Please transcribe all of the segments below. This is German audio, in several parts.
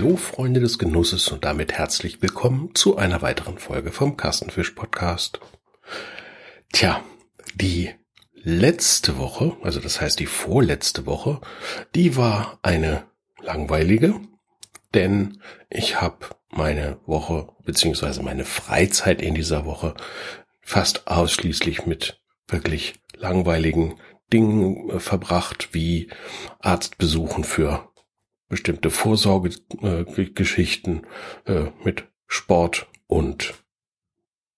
Hallo Freunde des Genusses und damit herzlich willkommen zu einer weiteren Folge vom Kastenfisch Podcast. Tja, die letzte Woche, also das heißt die vorletzte Woche, die war eine langweilige, denn ich habe meine Woche beziehungsweise meine Freizeit in dieser Woche fast ausschließlich mit wirklich langweiligen Dingen äh, verbracht, wie Arztbesuchen für bestimmte Vorsorgegeschichten äh, äh, mit Sport und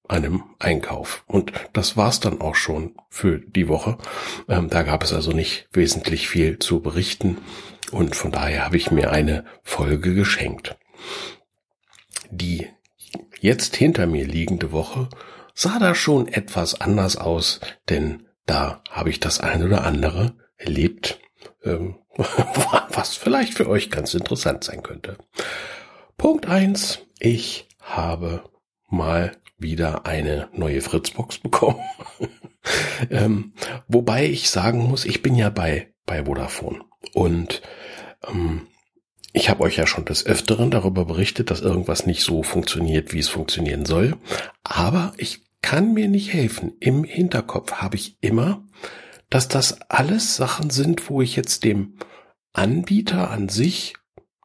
einem Einkauf. Und das war's dann auch schon für die Woche. Ähm, da gab es also nicht wesentlich viel zu berichten und von daher habe ich mir eine Folge geschenkt. Die jetzt hinter mir liegende Woche sah da schon etwas anders aus, denn da habe ich das eine oder andere erlebt, ähm, was vielleicht für euch ganz interessant sein könnte. Punkt eins: Ich habe mal wieder eine neue Fritzbox bekommen. ähm, wobei ich sagen muss, ich bin ja bei, bei Vodafone. Und ähm, ich habe euch ja schon des Öfteren darüber berichtet, dass irgendwas nicht so funktioniert, wie es funktionieren soll. Aber ich kann mir nicht helfen. Im Hinterkopf habe ich immer, dass das alles Sachen sind, wo ich jetzt dem Anbieter an sich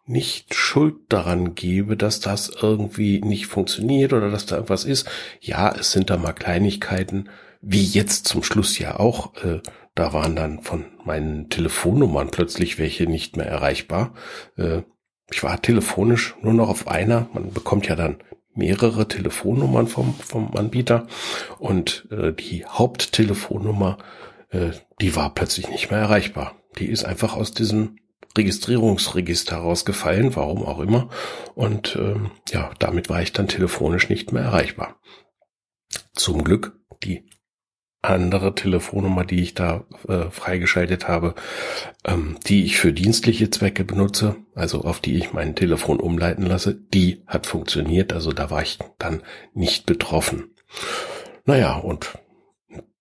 nicht Schuld daran gebe, dass das irgendwie nicht funktioniert oder dass da irgendwas ist. Ja, es sind da mal Kleinigkeiten, wie jetzt zum Schluss ja auch. Äh, da waren dann von meinen Telefonnummern plötzlich welche nicht mehr erreichbar. Äh, ich war telefonisch nur noch auf einer. Man bekommt ja dann mehrere Telefonnummern vom, vom Anbieter und äh, die Haupttelefonnummer, äh, die war plötzlich nicht mehr erreichbar. Die ist einfach aus diesem Registrierungsregister rausgefallen, warum auch immer. Und ähm, ja, damit war ich dann telefonisch nicht mehr erreichbar. Zum Glück die andere Telefonnummer, die ich da äh, freigeschaltet habe, ähm, die ich für dienstliche Zwecke benutze, also auf die ich mein Telefon umleiten lasse, die hat funktioniert, also da war ich dann nicht betroffen. Naja, und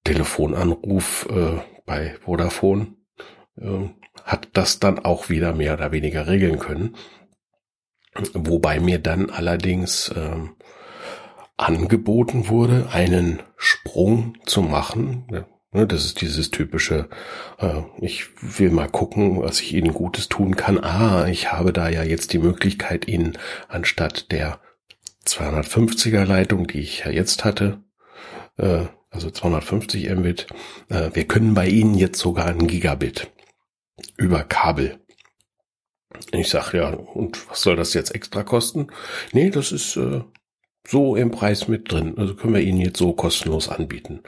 Telefonanruf äh, bei Vodafone äh, hat das dann auch wieder mehr oder weniger regeln können. Wobei mir dann allerdings äh, angeboten wurde, einen Sprung zu machen. Ne, das ist dieses typische, äh, ich will mal gucken, was ich Ihnen Gutes tun kann. Ah, ich habe da ja jetzt die Möglichkeit, Ihnen anstatt der 250er Leitung, die ich ja jetzt hatte, äh, also 250 Mbit, äh, wir können bei Ihnen jetzt sogar ein Gigabit über Kabel. Ich sag ja, und was soll das jetzt extra kosten? Nee, das ist so im Preis mit drin. Also können wir Ihnen jetzt so kostenlos anbieten.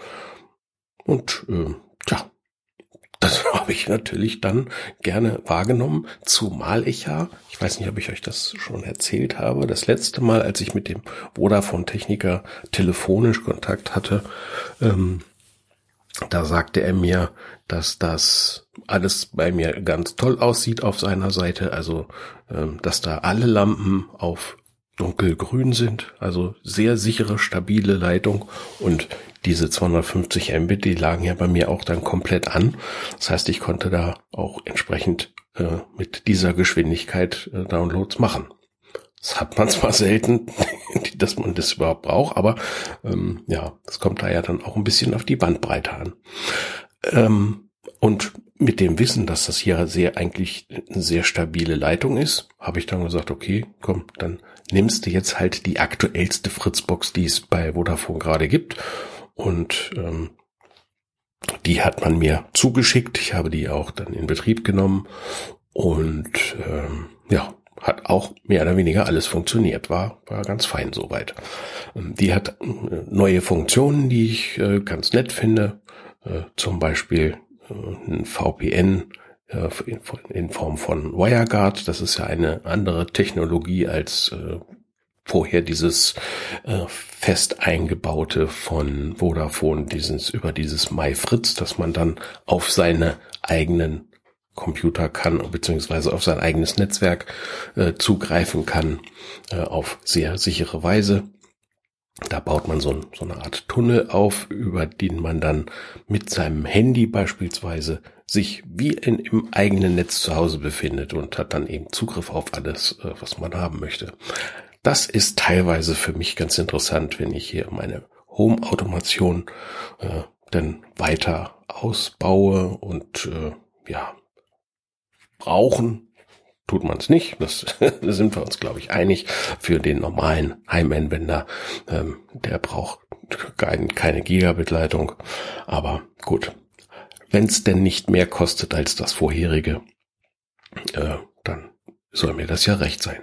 Und äh, tja, das habe ich natürlich dann gerne wahrgenommen, zumal ich ja, ich weiß nicht, ob ich euch das schon erzählt habe, das letzte Mal, als ich mit dem Vodafone-Techniker telefonisch Kontakt hatte, ähm, da sagte er mir, dass das alles bei mir ganz toll aussieht auf seiner Seite, also ähm, dass da alle Lampen auf dunkelgrün sind, also sehr sichere, stabile Leitung und diese 250 Mbit, die lagen ja bei mir auch dann komplett an. Das heißt, ich konnte da auch entsprechend äh, mit dieser Geschwindigkeit äh, Downloads machen. Das hat man zwar selten, dass man das überhaupt braucht, aber ähm, ja, es kommt da ja dann auch ein bisschen auf die Bandbreite an. Ähm, und mit dem Wissen, dass das hier sehr eigentlich eine sehr stabile Leitung ist, habe ich dann gesagt, okay, komm, dann nimmst du jetzt halt die aktuellste Fritzbox, die es bei Vodafone gerade gibt. Und ähm, die hat man mir zugeschickt. Ich habe die auch dann in Betrieb genommen. Und ähm, ja, hat auch mehr oder weniger alles funktioniert. War, war ganz fein soweit. Ähm, die hat äh, neue Funktionen, die ich äh, ganz nett finde. Äh, zum Beispiel äh, ein VPN in Form von WireGuard. Das ist ja eine andere Technologie als äh, vorher dieses äh, fest eingebaute von Vodafone, dieses über dieses MyFritz, dass man dann auf seine eigenen Computer kann, beziehungsweise auf sein eigenes Netzwerk äh, zugreifen kann, äh, auf sehr sichere Weise. Da baut man so, so, eine Art Tunnel auf, über den man dann mit seinem Handy beispielsweise sich wie in, im eigenen Netz zu Hause befindet und hat dann eben Zugriff auf alles, äh, was man haben möchte. Das ist teilweise für mich ganz interessant, wenn ich hier meine Home-Automation äh, dann weiter ausbaue und äh, ja, brauchen tut man es nicht. Das da sind wir uns, glaube ich, einig. Für den normalen Heimanwender, ähm, der braucht kein, keine Gigabit-Leitung. Aber gut, wenn es denn nicht mehr kostet als das vorherige, äh, dann soll mir das ja recht sein.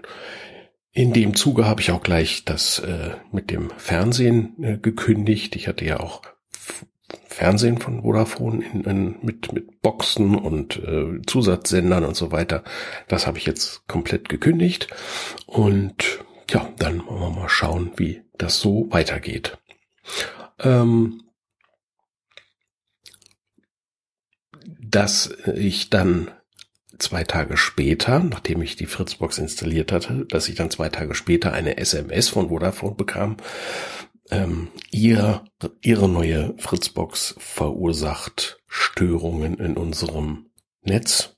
In dem Zuge habe ich auch gleich das äh, mit dem Fernsehen äh, gekündigt. Ich hatte ja auch Fernsehen von Vodafone in, in, mit, mit Boxen und äh, Zusatzsendern und so weiter. Das habe ich jetzt komplett gekündigt. Und ja, dann wollen wir mal schauen, wie das so weitergeht. Ähm, dass ich dann zwei Tage später, nachdem ich die Fritzbox installiert hatte, dass ich dann zwei Tage später eine SMS von Vodafone bekam, ähm, ihr, ihre neue Fritzbox verursacht Störungen in unserem Netz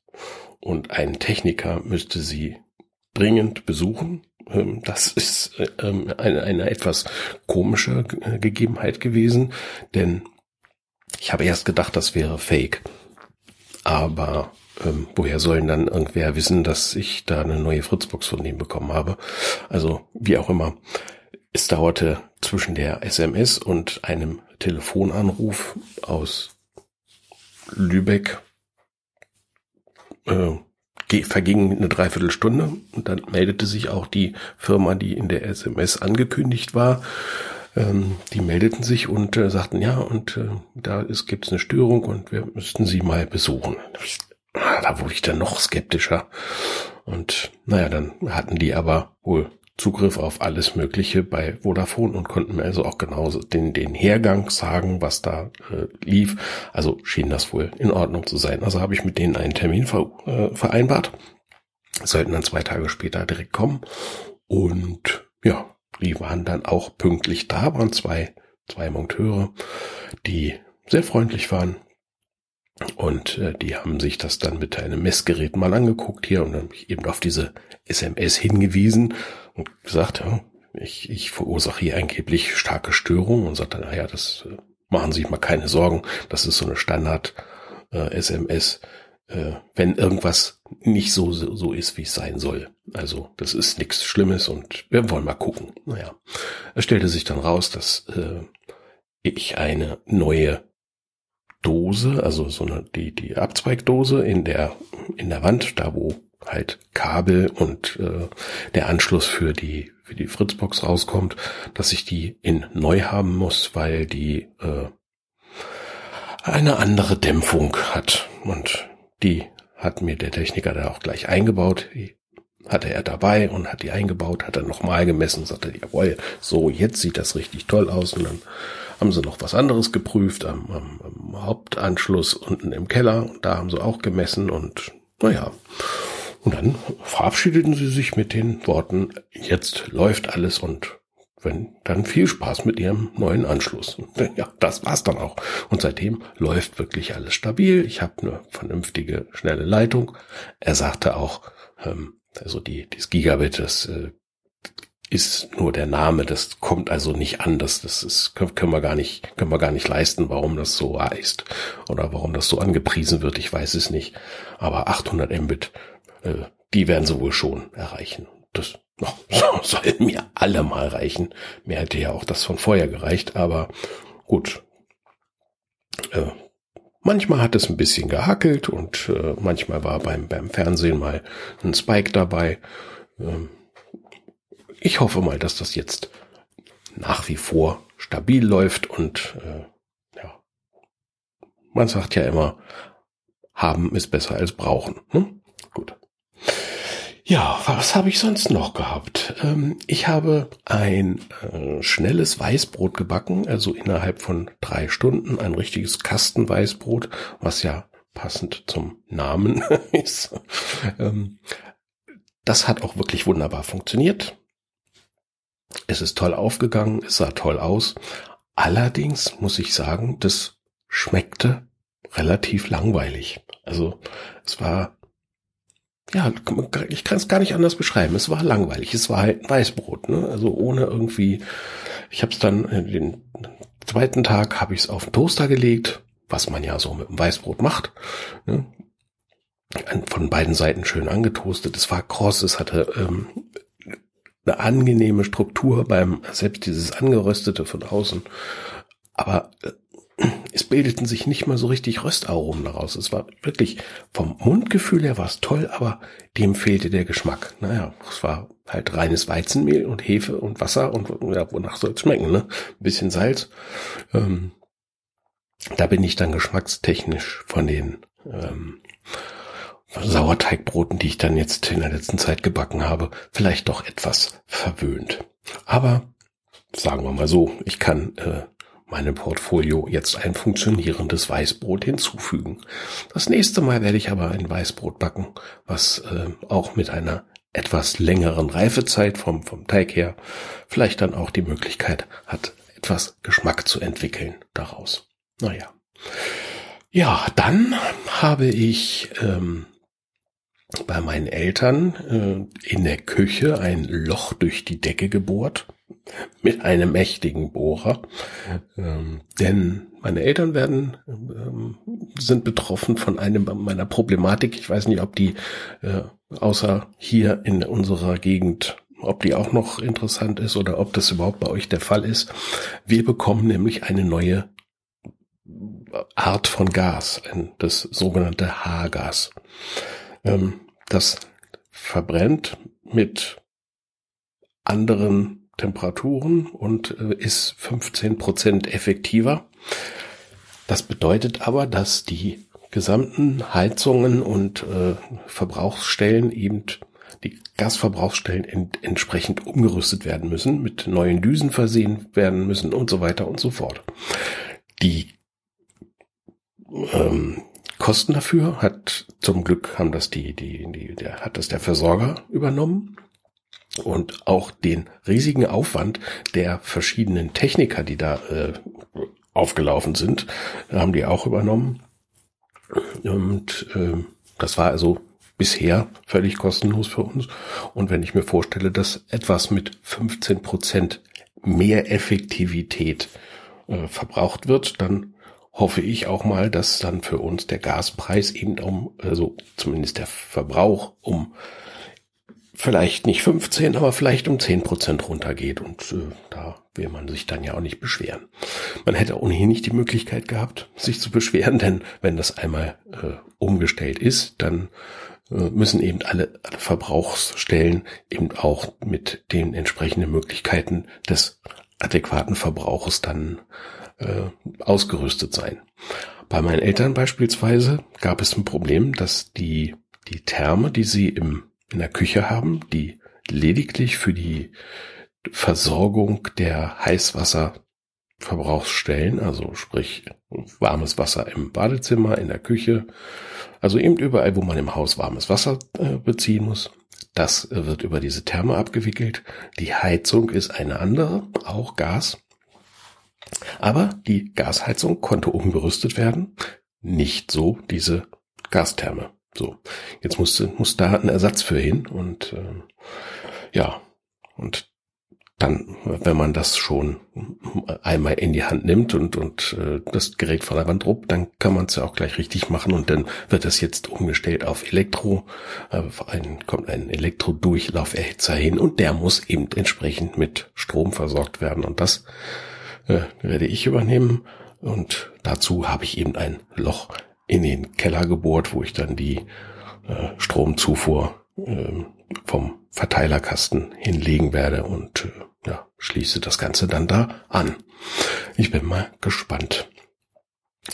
und ein Techniker müsste sie dringend besuchen. Ähm, das ist ähm, eine, eine etwas komische Gegebenheit gewesen, denn ich habe erst gedacht, das wäre Fake. Aber ähm, woher sollen dann irgendwer wissen, dass ich da eine neue Fritzbox von dem bekommen habe? Also wie auch immer. Es dauerte zwischen der SMS und einem Telefonanruf aus Lübeck äh, verging eine Dreiviertelstunde und dann meldete sich auch die Firma, die in der SMS angekündigt war. Ähm, die meldeten sich und äh, sagten, ja, und äh, da ist, gibt's eine Störung und wir müssten sie mal besuchen. Da wurde ich dann noch skeptischer. Und naja, dann hatten die aber wohl Zugriff auf alles Mögliche bei Vodafone und konnten mir also auch genauso den, den Hergang sagen, was da äh, lief. Also schien das wohl in Ordnung zu sein. Also habe ich mit denen einen Termin ver, äh, vereinbart. Sollten dann zwei Tage später direkt kommen. Und ja, die waren dann auch pünktlich da, waren zwei, zwei Monteure, die sehr freundlich waren. Und äh, die haben sich das dann mit einem Messgerät mal angeguckt hier und dann eben auf diese SMS hingewiesen und gesagt, ja, ich, ich verursache hier angeblich starke Störungen und sagte, naja, das äh, machen Sie sich mal keine Sorgen, das ist so eine Standard äh, SMS, äh, wenn irgendwas nicht so, so ist, wie es sein soll. Also das ist nichts Schlimmes und wir wollen mal gucken. Naja, es stellte sich dann raus, dass äh, ich eine neue Dose, also so eine die die Abzweigdose in der in der Wand, da wo halt Kabel und äh, der Anschluss für die für die Fritzbox rauskommt, dass ich die in neu haben muss, weil die äh, eine andere Dämpfung hat und die hat mir der Techniker da auch gleich eingebaut. Die hatte er dabei und hat die eingebaut, hat dann nochmal gemessen sagte, jawohl, so, jetzt sieht das richtig toll aus. Und dann haben sie noch was anderes geprüft am, am, am Hauptanschluss unten im Keller. Und da haben sie auch gemessen und naja, und dann verabschiedeten sie sich mit den Worten, jetzt läuft alles und wenn, dann viel Spaß mit ihrem neuen Anschluss. Und ja, das war's dann auch. Und seitdem läuft wirklich alles stabil. Ich habe eine vernünftige, schnelle Leitung. Er sagte auch, ähm, also die, das Gigabit, das äh, ist nur der Name, das kommt also nicht an, das, das ist, können wir gar nicht, können wir gar nicht leisten, warum das so heißt oder warum das so angepriesen wird, ich weiß es nicht. Aber 800 Mbit äh, die werden sie wohl schon erreichen. Das soll mir alle mal reichen. Mir hätte ja auch das von vorher gereicht, aber gut. Äh, manchmal hat es ein bisschen gehackelt und äh, manchmal war beim, beim Fernsehen mal ein Spike dabei. Ähm, ich hoffe mal, dass das jetzt nach wie vor stabil läuft und äh, ja, man sagt ja immer, haben ist besser als brauchen. Hm? Gut. Ja, was habe ich sonst noch gehabt? Ähm, ich habe ein äh, schnelles Weißbrot gebacken, also innerhalb von drei Stunden ein richtiges Kastenweißbrot, was ja passend zum Namen ist. Ähm, das hat auch wirklich wunderbar funktioniert. Es ist toll aufgegangen, es sah toll aus. Allerdings muss ich sagen, das schmeckte relativ langweilig. Also es war, ja, ich kann es gar nicht anders beschreiben. Es war langweilig. Es war halt Weißbrot, ne? Also ohne irgendwie. Ich habe es dann äh, den zweiten Tag habe ich es auf den Toaster gelegt, was man ja so mit dem Weißbrot macht. Ne? Von beiden Seiten schön angetoastet. Es war kross, es hatte ähm, eine angenehme Struktur beim selbst dieses angeröstete von außen. Aber äh, es bildeten sich nicht mal so richtig Röstaromen daraus. Es war wirklich vom Mundgefühl her war es toll, aber dem fehlte der Geschmack. Naja, es war halt reines Weizenmehl und Hefe und Wasser und ja, wonach soll es schmecken, ne? Ein bisschen Salz. Ähm, da bin ich dann geschmackstechnisch von den ähm, Sauerteigbroten, die ich dann jetzt in der letzten Zeit gebacken habe, vielleicht doch etwas verwöhnt. Aber sagen wir mal so, ich kann äh, meinem Portfolio jetzt ein funktionierendes Weißbrot hinzufügen. Das nächste Mal werde ich aber ein Weißbrot backen, was äh, auch mit einer etwas längeren Reifezeit vom, vom Teig her vielleicht dann auch die Möglichkeit hat, etwas Geschmack zu entwickeln daraus. Naja. Ja, dann habe ich ähm, bei meinen Eltern äh, in der Küche ein Loch durch die Decke gebohrt mit einem mächtigen Bohrer. Ähm, denn meine Eltern werden, ähm, sind betroffen von einem meiner Problematik. Ich weiß nicht, ob die äh, außer hier in unserer Gegend ob die auch noch interessant ist oder ob das überhaupt bei euch der Fall ist. Wir bekommen nämlich eine neue Art von Gas, das sogenannte Haargas. Ähm, das verbrennt mit anderen Temperaturen und äh, ist 15 Prozent effektiver. Das bedeutet aber, dass die gesamten Heizungen und äh, Verbrauchsstellen eben die Gasverbrauchsstellen ent entsprechend umgerüstet werden müssen, mit neuen Düsen versehen werden müssen und so weiter und so fort. Die ähm, Kosten dafür hat zum Glück haben das die, die, die, der, hat das der Versorger übernommen und auch den riesigen Aufwand der verschiedenen Techniker, die da äh, aufgelaufen sind, haben die auch übernommen. Und äh, das war also bisher völlig kostenlos für uns. Und wenn ich mir vorstelle, dass etwas mit 15 Prozent mehr Effektivität äh, verbraucht wird, dann hoffe ich auch mal, dass dann für uns der Gaspreis eben um, also zumindest der Verbrauch um vielleicht nicht 15, aber vielleicht um 10 Prozent runtergeht. Und äh, da will man sich dann ja auch nicht beschweren. Man hätte ohnehin nicht die Möglichkeit gehabt, sich zu beschweren, denn wenn das einmal äh, umgestellt ist, dann äh, müssen eben alle, Verbrauchsstellen eben auch mit den entsprechenden Möglichkeiten des adäquaten Verbrauches dann äh, ausgerüstet sein. Bei meinen Eltern beispielsweise gab es ein Problem, dass die, die Therme, die sie im in der Küche haben, die lediglich für die Versorgung der Heißwasserverbrauchsstellen, also sprich warmes Wasser im Badezimmer, in der Küche, also eben überall, wo man im Haus warmes Wasser äh, beziehen muss. Das wird über diese Therme abgewickelt. Die Heizung ist eine andere, auch Gas. Aber die Gasheizung konnte umgerüstet werden, nicht so diese Gastherme. So, jetzt musste, muss da ein Ersatz für hin und äh, ja, und dann, wenn man das schon einmal in die Hand nimmt und, und äh, das Gerät von der Wand ruppt, dann kann man es ja auch gleich richtig machen und dann wird das jetzt umgestellt auf Elektro, äh, ein, kommt ein Elektrodurchlauferhitzer hin und der muss eben entsprechend mit Strom versorgt werden und das äh, werde ich übernehmen und dazu habe ich eben ein Loch in den Keller gebohrt, wo ich dann die äh, Stromzufuhr äh, vom Verteilerkasten hinlegen werde und äh, ja, schließe das Ganze dann da an. Ich bin mal gespannt.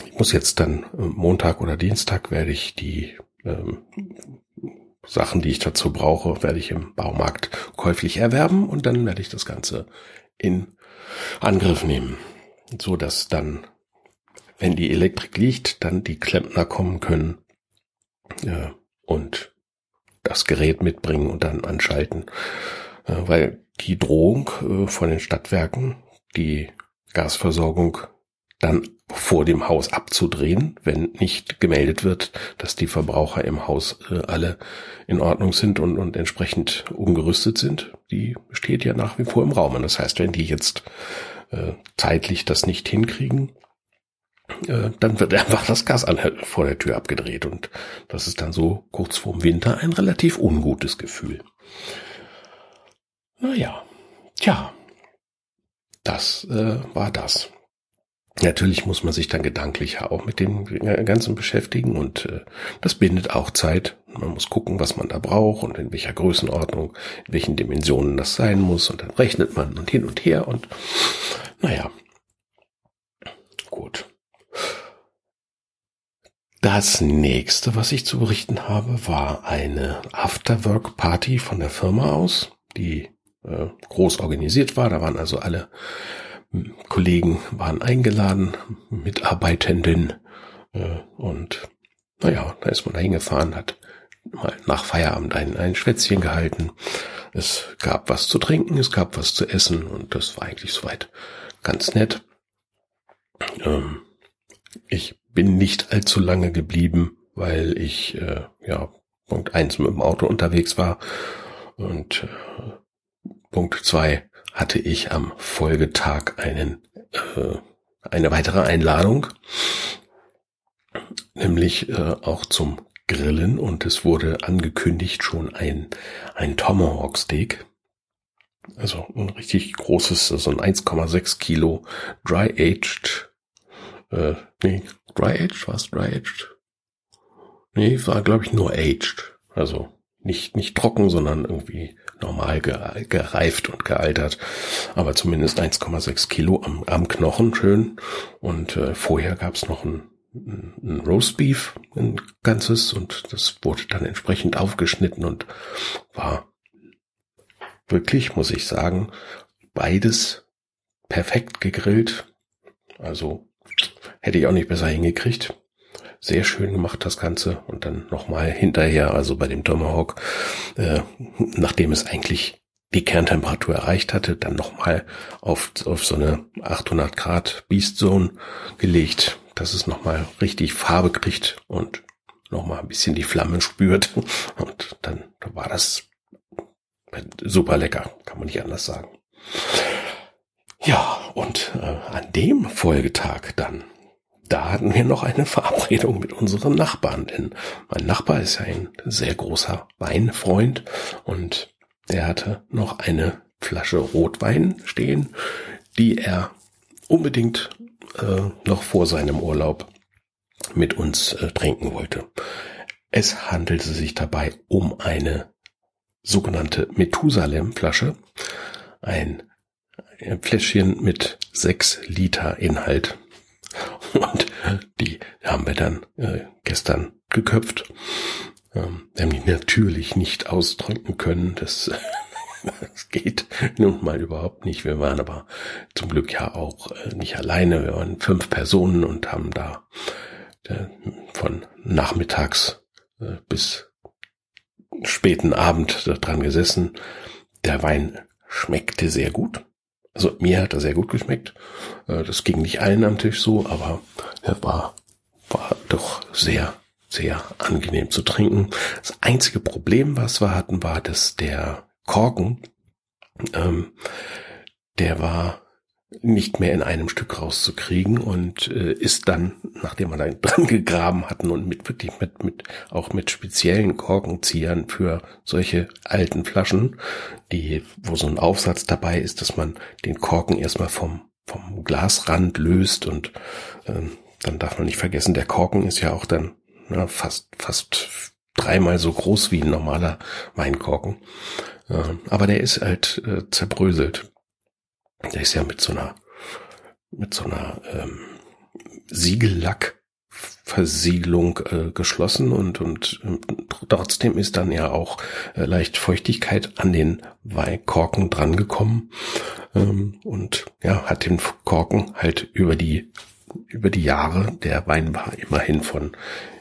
Ich muss jetzt dann äh, Montag oder Dienstag werde ich die ähm, Sachen, die ich dazu brauche, werde ich im Baumarkt käuflich erwerben und dann werde ich das Ganze in Angriff nehmen, so dass dann wenn die Elektrik liegt, dann die Klempner kommen können ja, und das Gerät mitbringen und dann anschalten. äh, weil die Drohung äh, von den Stadtwerken, die Gasversorgung dann vor dem Haus abzudrehen, wenn nicht gemeldet wird, dass die Verbraucher im Haus äh, alle in Ordnung sind und, und entsprechend umgerüstet sind, die steht ja nach wie vor im Raum. Und das heißt, wenn die jetzt äh, zeitlich das nicht hinkriegen, äh, dann wird einfach das Gas an, vor der Tür abgedreht. Und das ist dann so kurz vorm Winter ein relativ ungutes Gefühl. Naja, tja, das äh, war das. Natürlich muss man sich dann gedanklich auch mit dem Ganzen beschäftigen und äh, das bindet auch Zeit. Man muss gucken, was man da braucht und in welcher Größenordnung, in welchen Dimensionen das sein muss und dann rechnet man und hin und her und naja, gut. Das nächste, was ich zu berichten habe, war eine Afterwork-Party von der Firma aus, die äh, groß organisiert war. Da waren also alle Kollegen waren eingeladen, Mitarbeitenden äh, und naja, da ist man da hingefahren, hat mal nach Feierabend ein, ein Schwätzchen gehalten. Es gab was zu trinken, es gab was zu essen und das war eigentlich soweit ganz nett. Ähm, ich bin nicht allzu lange geblieben, weil ich äh, ja Punkt eins mit dem Auto unterwegs war und äh, Punkt zwei hatte ich am Folgetag einen äh, eine weitere Einladung, nämlich äh, auch zum Grillen und es wurde angekündigt schon ein ein Tomahawk Steak. Also ein richtig großes, so also ein 1,6 Kilo Dry Aged, äh, nee, Dry Aged, was Dry Aged? Nee, war glaube ich nur Aged. Also nicht, nicht trocken, sondern irgendwie normal gereift und gealtert. Aber zumindest 1,6 Kilo am, am Knochen, schön. Und äh, vorher gab's noch ein, ein Roastbeef, ein ganzes. Und das wurde dann entsprechend aufgeschnitten und war wirklich, muss ich sagen, beides perfekt gegrillt. Also Hätte ich auch nicht besser hingekriegt. Sehr schön gemacht das Ganze und dann nochmal hinterher, also bei dem Tomahawk, äh, nachdem es eigentlich die Kerntemperatur erreicht hatte, dann nochmal auf, auf so eine 800 Grad Beast Zone gelegt, dass es nochmal richtig Farbe kriegt und nochmal ein bisschen die Flamme spürt. Und dann war das super lecker, kann man nicht anders sagen. Ja, und äh, an dem Folgetag dann da hatten wir noch eine Verabredung mit unseren Nachbarn, denn mein Nachbar ist ja ein sehr großer Weinfreund und der hatte noch eine Flasche Rotwein stehen, die er unbedingt äh, noch vor seinem Urlaub mit uns äh, trinken wollte. Es handelte sich dabei um eine sogenannte Methusalem-Flasche, ein Fläschchen mit sechs Liter Inhalt. Und die haben wir dann äh, gestern geköpft. Ähm, wir haben die natürlich nicht austrinken können. Das, das geht nun mal überhaupt nicht. Wir waren aber zum Glück ja auch äh, nicht alleine. Wir waren fünf Personen und haben da äh, von nachmittags äh, bis späten Abend dran gesessen. Der Wein schmeckte sehr gut. Also mir hat er sehr gut geschmeckt. Äh, das ging nicht allen am Tisch so, aber er war, war doch sehr, sehr angenehm zu trinken. Das einzige Problem, was wir hatten, war, dass der Korken, ähm, der war nicht mehr in einem Stück rauszukriegen und äh, ist dann, nachdem wir da dran gegraben hatten und mit wirklich mit, mit auch mit speziellen Korkenziehern für solche alten Flaschen, die, wo so ein Aufsatz dabei ist, dass man den Korken erstmal vom, vom Glasrand löst und äh, dann darf man nicht vergessen, der Korken ist ja auch dann na, fast, fast dreimal so groß wie ein normaler Weinkorken. Äh, aber der ist halt äh, zerbröselt. Der ist ja mit so einer, mit so einer ähm, Siegellackversiegelung äh, geschlossen und, und äh, trotzdem ist dann ja auch äh, leicht Feuchtigkeit an den Weinkorken drangekommen. Ähm, und ja, hat den Korken halt über die über die Jahre, der Wein war immerhin von,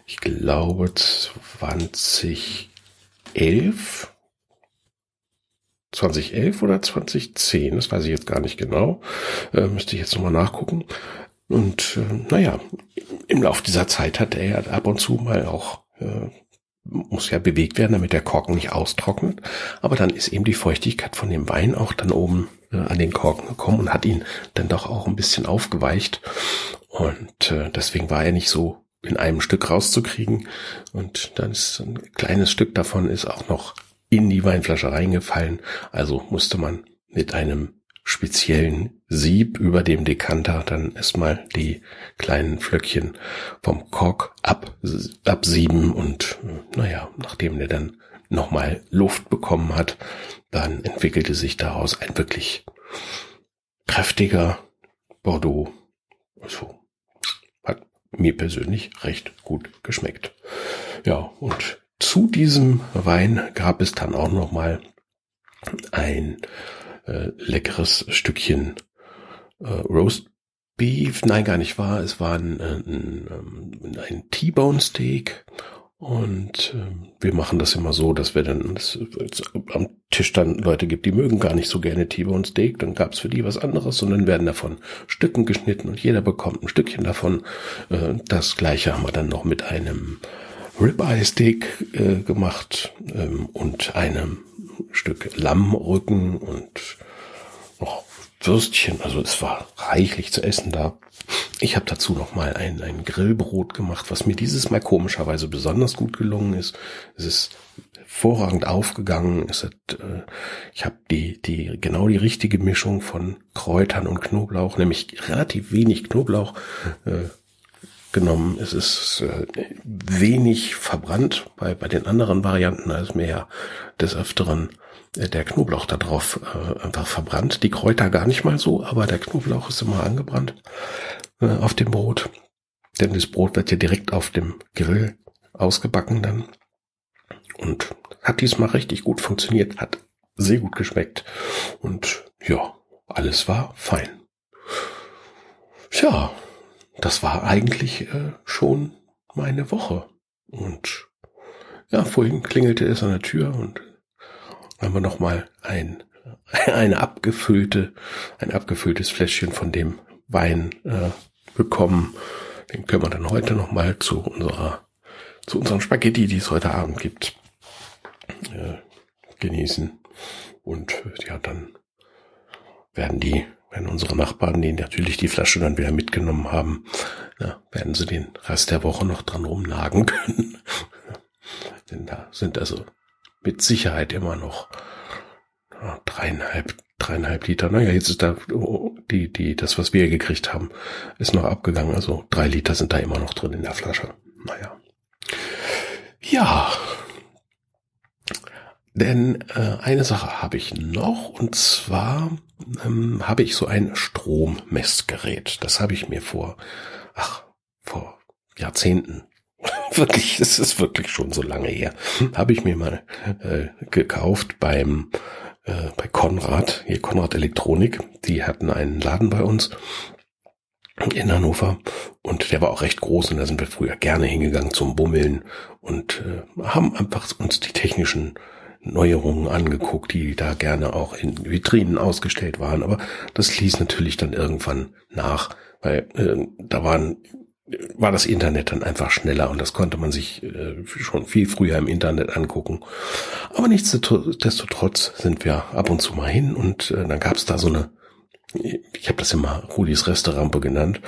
ich glaube, 2011 2011 oder 2010, das weiß ich jetzt gar nicht genau, äh, müsste ich jetzt nochmal nachgucken. Und äh, naja, im Laufe dieser Zeit hat er ab und zu mal auch, äh, muss ja bewegt werden, damit der Korken nicht austrocknet. Aber dann ist eben die Feuchtigkeit von dem Wein auch dann oben äh, an den Korken gekommen und hat ihn dann doch auch ein bisschen aufgeweicht. Und äh, deswegen war er nicht so in einem Stück rauszukriegen. Und dann ist ein kleines Stück davon ist auch noch in die Weinflasche reingefallen. Also musste man mit einem speziellen Sieb über dem Dekanter dann erstmal die kleinen Flöckchen vom Kork ab, absieben und naja, nachdem der dann nochmal Luft bekommen hat, dann entwickelte sich daraus ein wirklich kräftiger Bordeaux. Also hat mir persönlich recht gut geschmeckt. Ja, und zu diesem Wein gab es dann auch noch mal ein äh, leckeres Stückchen äh, Roast Beef. Nein, gar nicht wahr. Es war ein, äh, ein, ähm, ein T-Bone Steak und äh, wir machen das immer so, dass wir dann dass am Tisch dann Leute gibt, die mögen gar nicht so gerne T-Bone Steak, dann gab's für die was anderes und dann werden davon Stücken geschnitten und jeder bekommt ein Stückchen davon. Äh, das gleiche haben wir dann noch mit einem Ribeye Steak äh, gemacht ähm, und einem Stück Lammrücken und noch Würstchen. Also es war reichlich zu essen da. Ich habe dazu noch mal ein, ein Grillbrot gemacht, was mir dieses Mal komischerweise besonders gut gelungen ist. Es ist hervorragend aufgegangen. Es hat, äh, ich habe die, die genau die richtige Mischung von Kräutern und Knoblauch, nämlich relativ wenig Knoblauch, äh, genommen. Es ist äh, wenig verbrannt. Bei, bei den anderen Varianten mir ja des Öfteren äh, der Knoblauch da drauf äh, einfach verbrannt. Die Kräuter gar nicht mal so, aber der Knoblauch ist immer angebrannt äh, auf dem Brot. Denn das Brot wird ja direkt auf dem Grill ausgebacken dann. Und hat diesmal richtig gut funktioniert, hat sehr gut geschmeckt. Und ja, alles war fein. Tja, das war eigentlich äh, schon meine Woche. Und ja, vorhin klingelte es an der Tür und haben wir nochmal ein, eine abgefüllte, ein abgefülltes Fläschchen von dem Wein äh, bekommen. Den können wir dann heute nochmal zu unserer, zu unseren Spaghetti, die es heute Abend gibt, äh, genießen. Und ja, dann werden die wenn unsere Nachbarn, die natürlich die Flasche dann wieder mitgenommen haben, ja, werden sie den Rest der Woche noch dran rumnagen können. Denn da sind also mit Sicherheit immer noch ja, dreieinhalb, dreieinhalb Liter. Naja, jetzt ist da oh, die, die, das, was wir gekriegt haben, ist noch abgegangen. Also drei Liter sind da immer noch drin in der Flasche. Naja. Ja, denn äh, eine Sache habe ich noch und zwar ähm, habe ich so ein Strommessgerät. Das habe ich mir vor, ach, vor Jahrzehnten, wirklich, es ist wirklich schon so lange her, habe ich mir mal äh, gekauft beim äh, bei Konrad, hier Konrad Elektronik. Die hatten einen Laden bei uns in Hannover und der war auch recht groß und da sind wir früher gerne hingegangen zum Bummeln und äh, haben einfach uns die technischen Neuerungen angeguckt, die da gerne auch in Vitrinen ausgestellt waren. Aber das ließ natürlich dann irgendwann nach, weil äh, da waren war das Internet dann einfach schneller und das konnte man sich äh, schon viel früher im Internet angucken. Aber nichtsdestotrotz sind wir ab und zu mal hin und äh, dann gab es da so eine, ich habe das immer Rudis Resterampe genannt,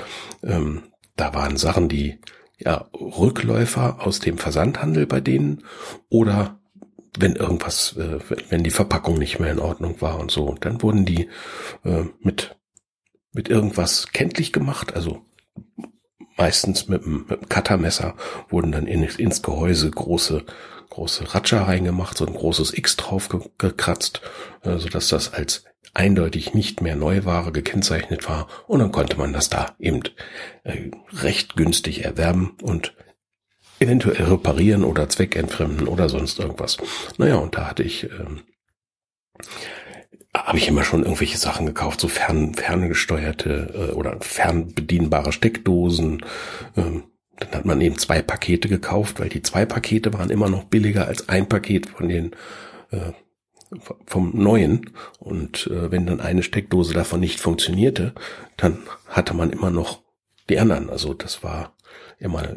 ähm, da waren Sachen, die ja Rückläufer aus dem Versandhandel bei denen oder wenn irgendwas, äh, wenn die Verpackung nicht mehr in Ordnung war und so, dann wurden die äh, mit mit irgendwas kenntlich gemacht, also meistens mit einem, Cuttermesser wurden dann in, ins Gehäuse große große Ratscher reingemacht, so ein großes X drauf ge gekratzt, äh, so dass das als eindeutig nicht mehr Neuware gekennzeichnet war. Und dann konnte man das da eben äh, recht günstig erwerben und eventuell reparieren oder zweckentfremden oder sonst irgendwas. Naja, und da hatte ich, ähm, habe ich immer schon irgendwelche Sachen gekauft, so fern, ferngesteuerte äh, oder fernbedienbare Steckdosen. Ähm, dann hat man eben zwei Pakete gekauft, weil die zwei Pakete waren immer noch billiger als ein Paket von den äh, vom neuen. Und äh, wenn dann eine Steckdose davon nicht funktionierte, dann hatte man immer noch die anderen. Also das war immer,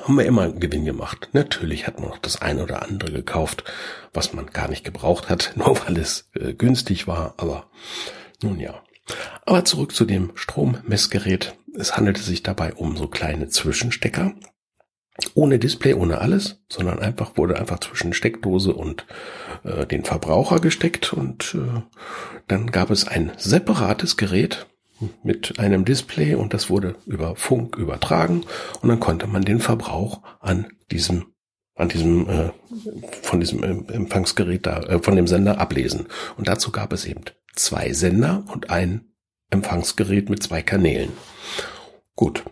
haben wir immer Gewinn gemacht. Natürlich hat man noch das eine oder andere gekauft, was man gar nicht gebraucht hat, nur weil es äh, günstig war. Aber nun ja. Aber zurück zu dem Strommessgerät. Es handelte sich dabei um so kleine Zwischenstecker. Ohne Display, ohne alles, sondern einfach wurde einfach zwischen Steckdose und äh, den Verbraucher gesteckt und äh, dann gab es ein separates Gerät mit einem Display und das wurde über Funk übertragen und dann konnte man den Verbrauch an diesem an diesem äh, von diesem Empfangsgerät da äh, von dem Sender ablesen und dazu gab es eben zwei Sender und ein Empfangsgerät mit zwei Kanälen. Gut.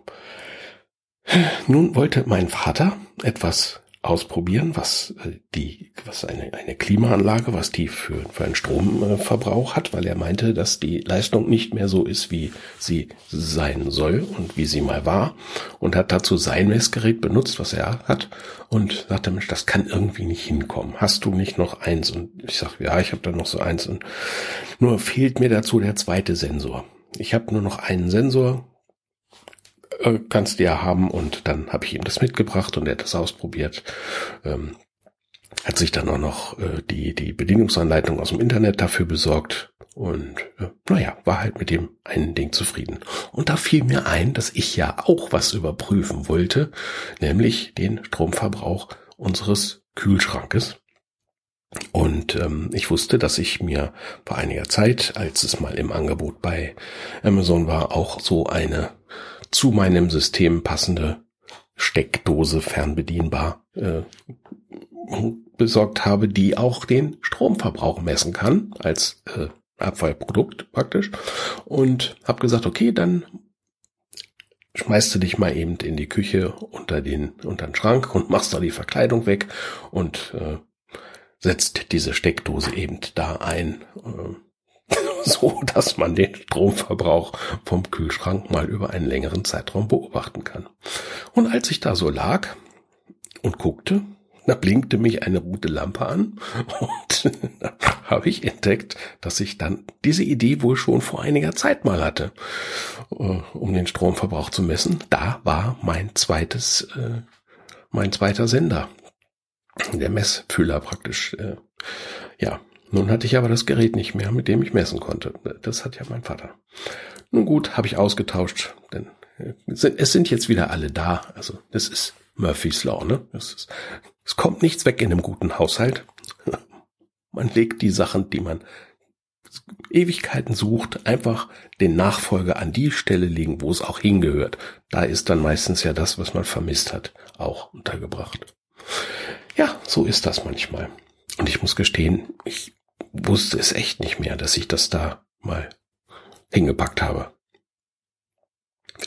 Nun wollte mein Vater etwas ausprobieren, was äh, die, was eine, eine Klimaanlage, was die für, für einen Stromverbrauch hat, weil er meinte, dass die Leistung nicht mehr so ist, wie sie sein soll und wie sie mal war und hat dazu sein Messgerät benutzt, was er hat und sagte, Mensch, das kann irgendwie nicht hinkommen. Hast du nicht noch eins? Und ich sag, ja, ich habe da noch so eins und nur fehlt mir dazu der zweite Sensor. Ich habe nur noch einen Sensor, äh, kannst du ja haben. Und dann habe ich ihm das mitgebracht und er hat das ausprobiert. Ähm, hat sich dann auch noch äh, die, die Bedienungsanleitung aus dem Internet dafür besorgt. Und äh, naja, war halt mit dem einen Ding zufrieden. Und da fiel mir ein, dass ich ja auch was überprüfen wollte, nämlich den Stromverbrauch unseres Kühlschrankes. Und ähm, ich wusste, dass ich mir vor einiger Zeit, als es mal im Angebot bei Amazon war, auch so eine zu meinem System passende Steckdose fernbedienbar äh, besorgt habe, die auch den Stromverbrauch messen kann als äh, Abfallprodukt praktisch und habe gesagt, okay, dann schmeißt du dich mal eben in die Küche unter den unter den Schrank und machst da die Verkleidung weg und äh, setzt diese Steckdose eben da ein. Äh, so dass man den Stromverbrauch vom Kühlschrank mal über einen längeren Zeitraum beobachten kann. Und als ich da so lag und guckte, da blinkte mich eine rote Lampe an und da habe ich entdeckt, dass ich dann diese Idee wohl schon vor einiger Zeit mal hatte, äh, um den Stromverbrauch zu messen. Da war mein zweites, äh, mein zweiter Sender, der Messfühler praktisch. Äh, ja, nun hatte ich aber das Gerät nicht mehr, mit dem ich messen konnte. Das hat ja mein Vater. Nun gut, habe ich ausgetauscht, denn äh, es sind jetzt wieder alle da. Also das ist Murphy's Law, ne? Es, ist, es kommt nichts weg in einem guten Haushalt. Man legt die Sachen, die man Ewigkeiten sucht, einfach den Nachfolger an die Stelle legen, wo es auch hingehört. Da ist dann meistens ja das, was man vermisst hat, auch untergebracht. Ja, so ist das manchmal. Und ich muss gestehen, ich wusste es echt nicht mehr, dass ich das da mal hingepackt habe.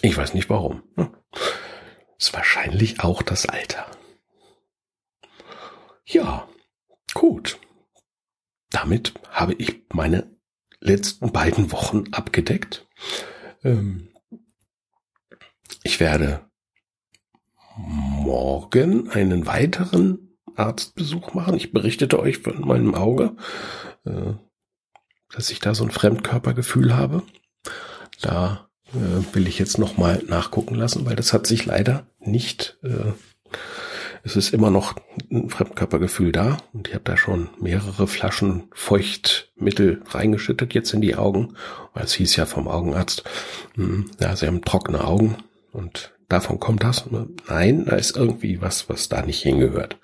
Ich weiß nicht warum. Hm. Ist wahrscheinlich auch das Alter. Ja, gut. Damit habe ich meine letzten beiden Wochen abgedeckt. Ähm, ich werde morgen einen weiteren Arztbesuch machen. Ich berichtete euch von meinem Auge, äh, dass ich da so ein Fremdkörpergefühl habe. Da äh, will ich jetzt noch mal nachgucken lassen, weil das hat sich leider nicht. Äh, es ist immer noch ein Fremdkörpergefühl da und ich habe da schon mehrere Flaschen Feuchtmittel reingeschüttet jetzt in die Augen, weil es hieß ja vom Augenarzt, hm, ja, sie haben trockene Augen und davon kommt das? Nein, da ist irgendwie was, was da nicht hingehört.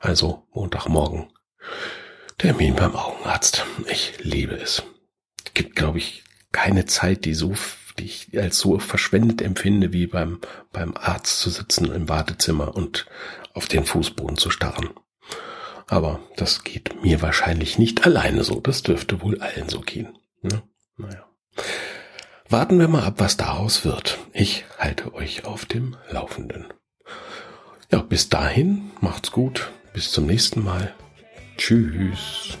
Also Montagmorgen. Termin beim Augenarzt. Ich liebe es. Gibt, glaube ich, keine Zeit, die so, die ich als so verschwendet empfinde, wie beim, beim Arzt zu sitzen im Wartezimmer und auf den Fußboden zu starren. Aber das geht mir wahrscheinlich nicht alleine so. Das dürfte wohl allen so gehen. Ne? Naja. Warten wir mal ab, was daraus wird. Ich halte euch auf dem Laufenden. Ja, bis dahin, macht's gut. Bis zum nächsten Mal. Tschüss.